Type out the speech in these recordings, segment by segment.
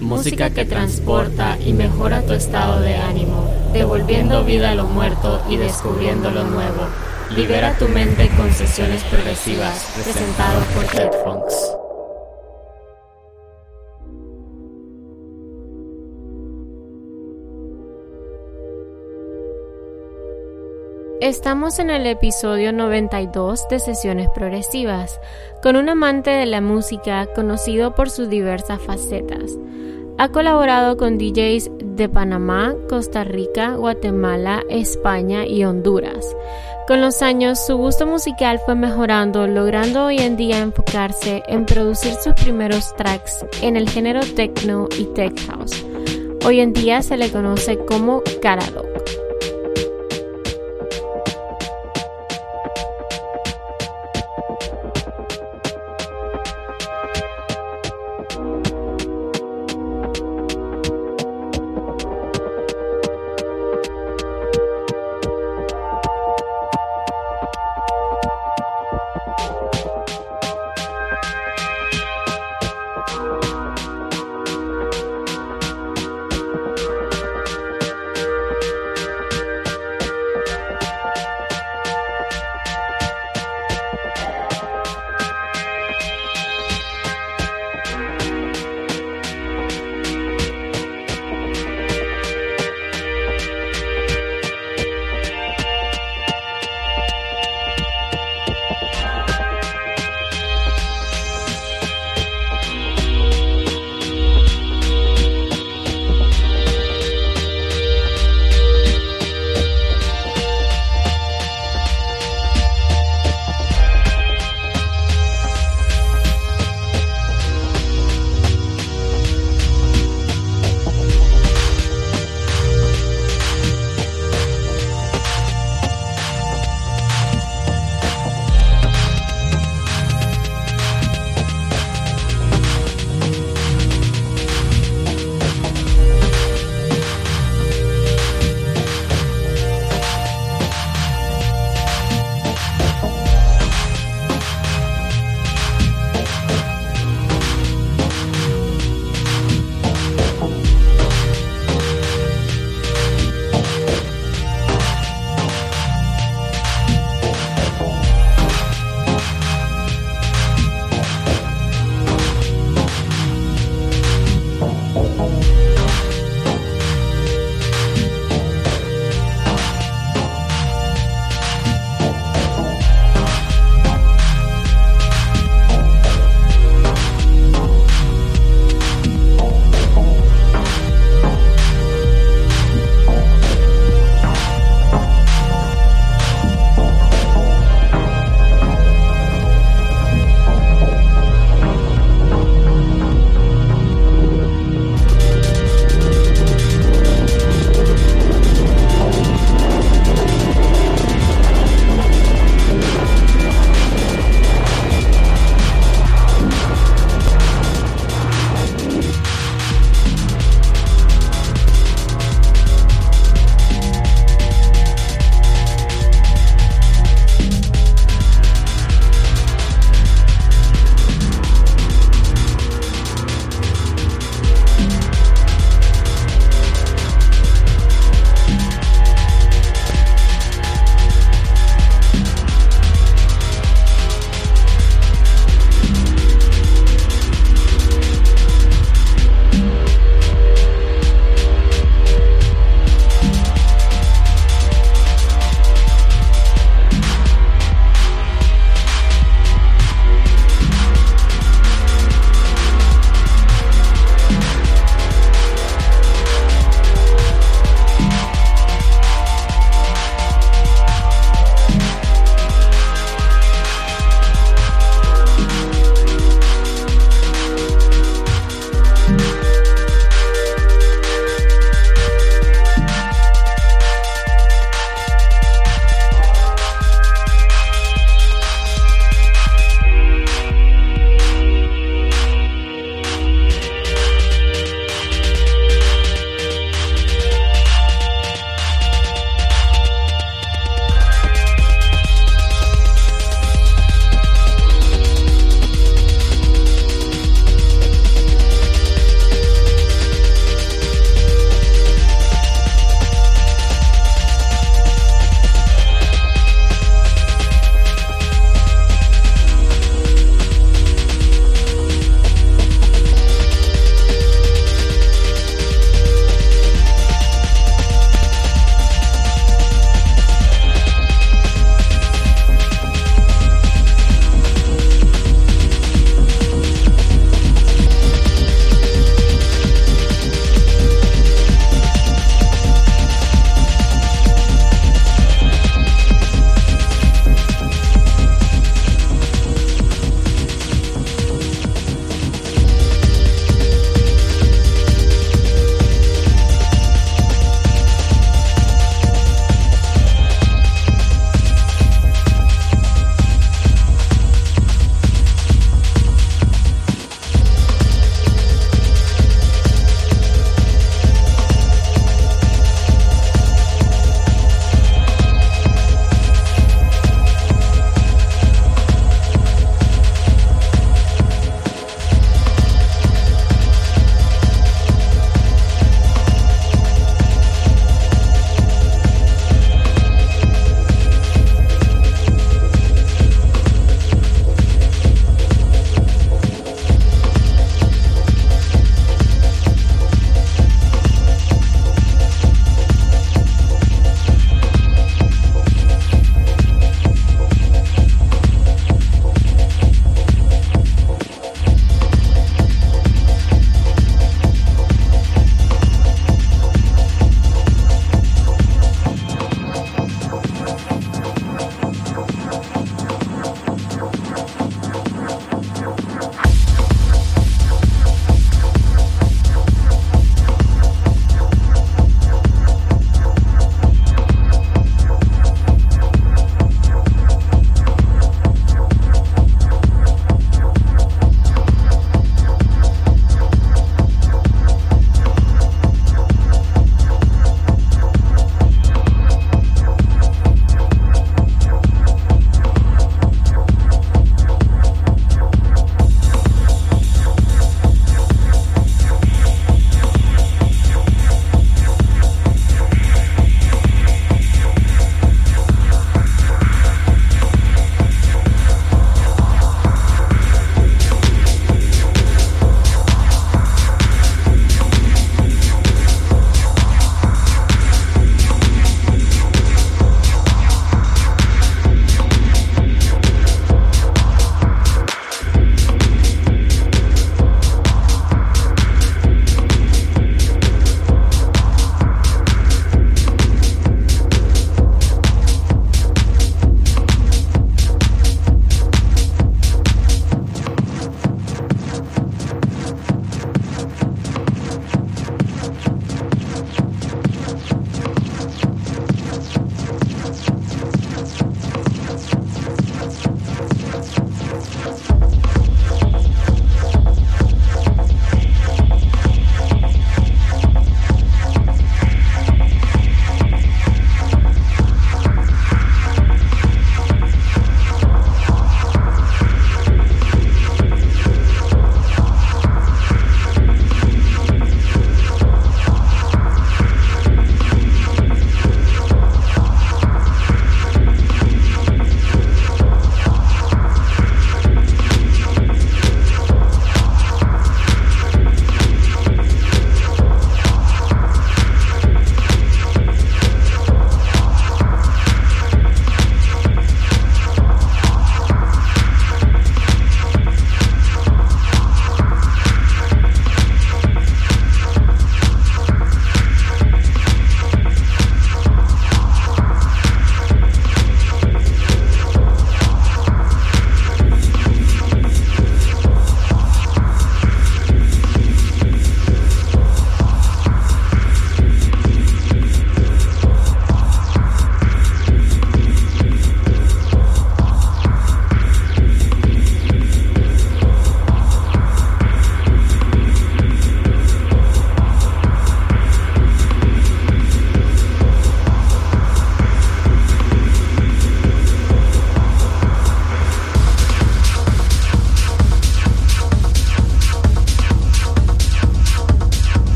música que transporta y mejora tu estado de ánimo, devolviendo vida a lo muerto y descubriendo lo nuevo. Libera tu mente con sesiones progresivas, presentado por Funks. Estamos en el episodio 92 de Sesiones Progresivas, con un amante de la música conocido por sus diversas facetas. Ha colaborado con DJs de Panamá, Costa Rica, Guatemala, España y Honduras. Con los años, su gusto musical fue mejorando, logrando hoy en día enfocarse en producir sus primeros tracks en el género techno y tech house. Hoy en día se le conoce como Karado.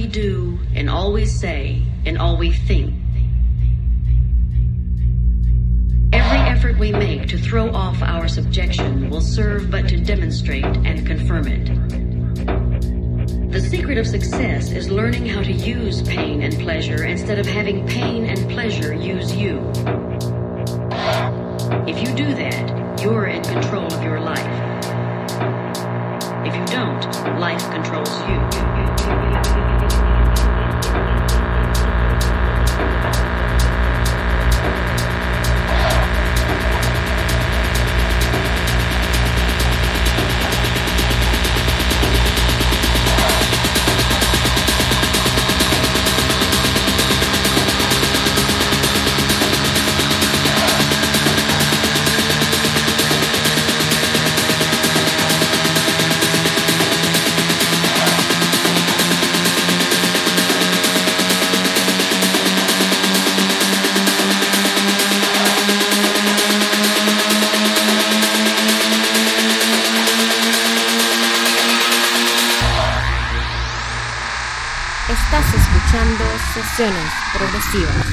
We do, and all we say, and all we think. Every effort we make to throw off our subjection will serve but to demonstrate and confirm it. The secret of success is learning how to use pain and pleasure instead of having pain and pleasure use you. If you do that, you're in control of your life. Don't, life controls you. Estás escuchando sesiones progresivas.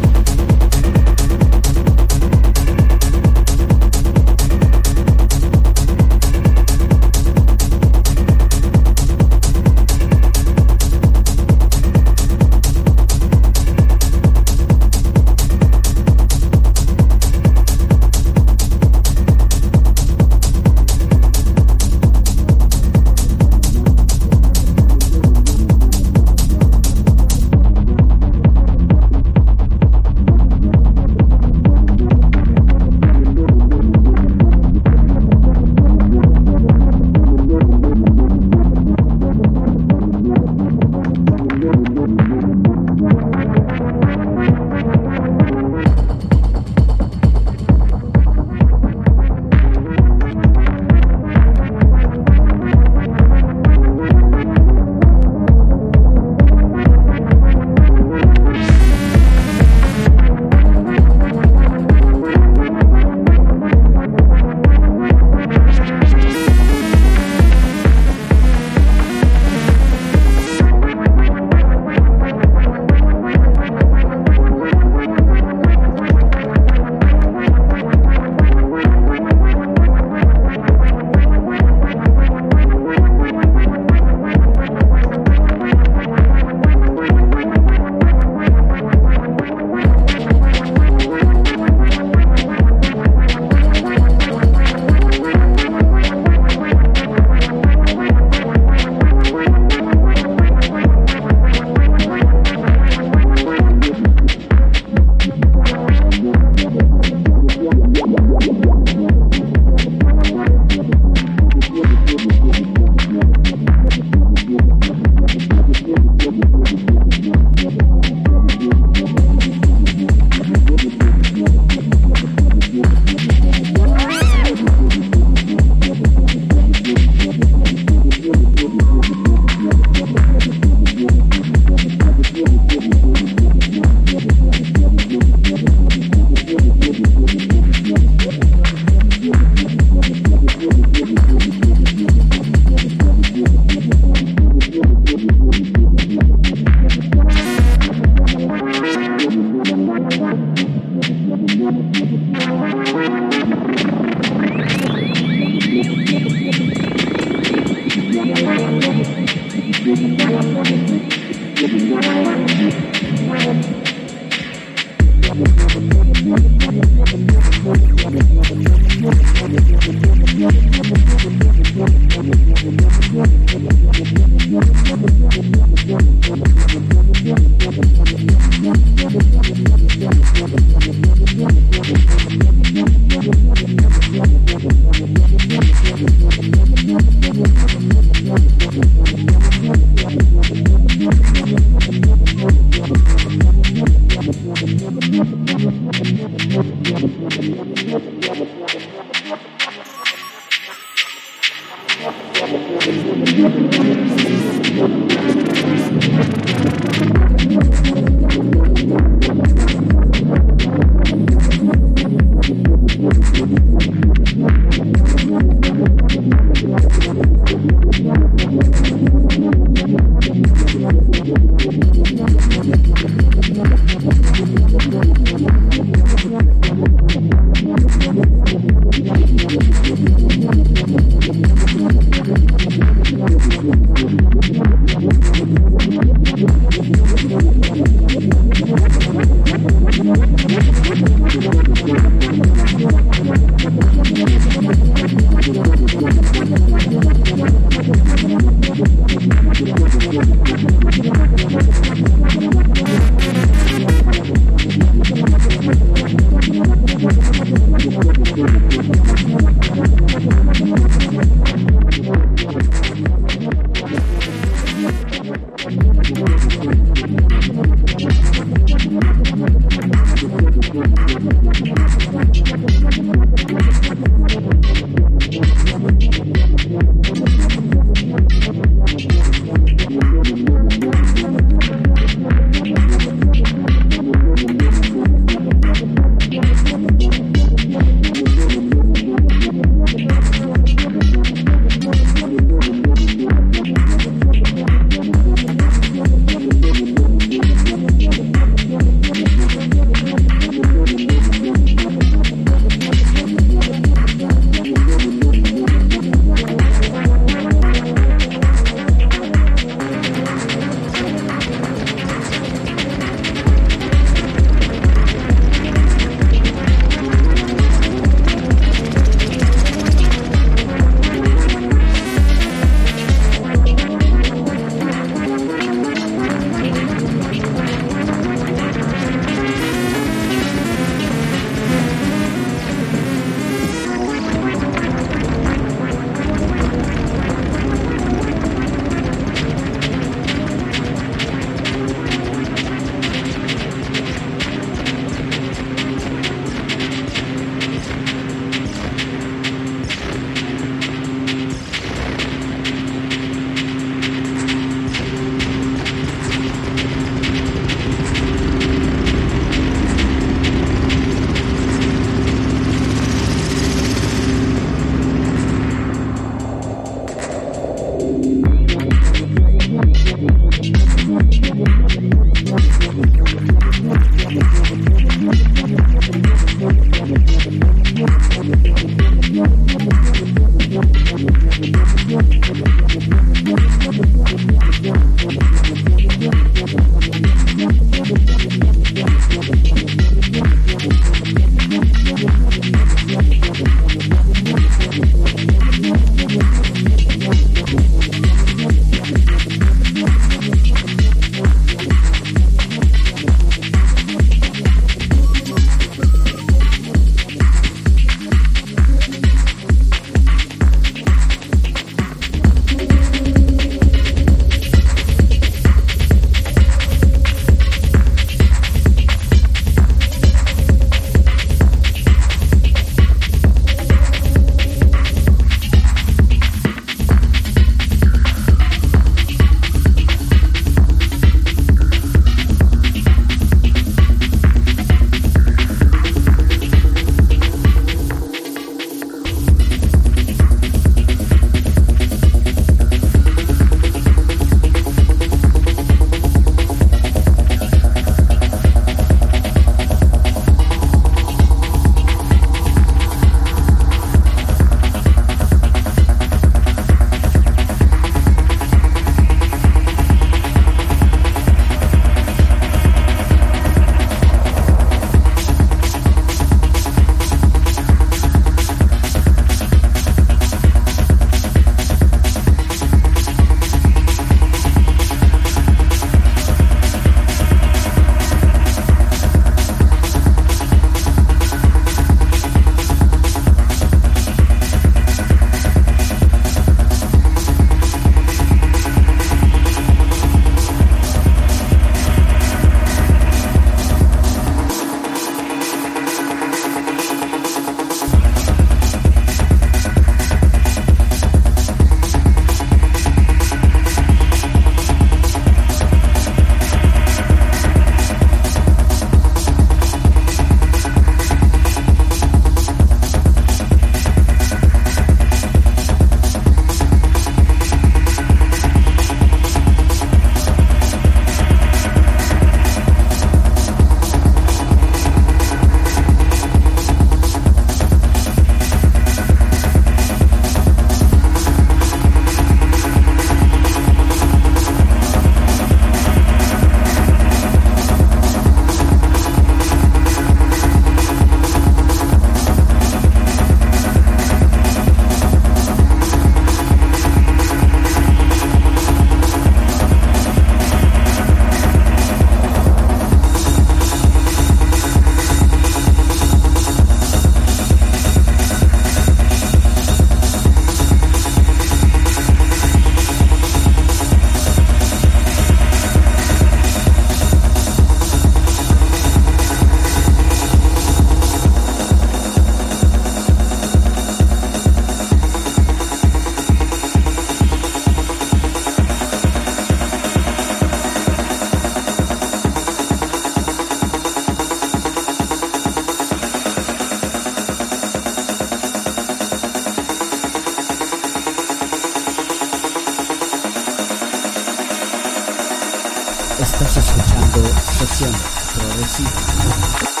Sesión Progresiva.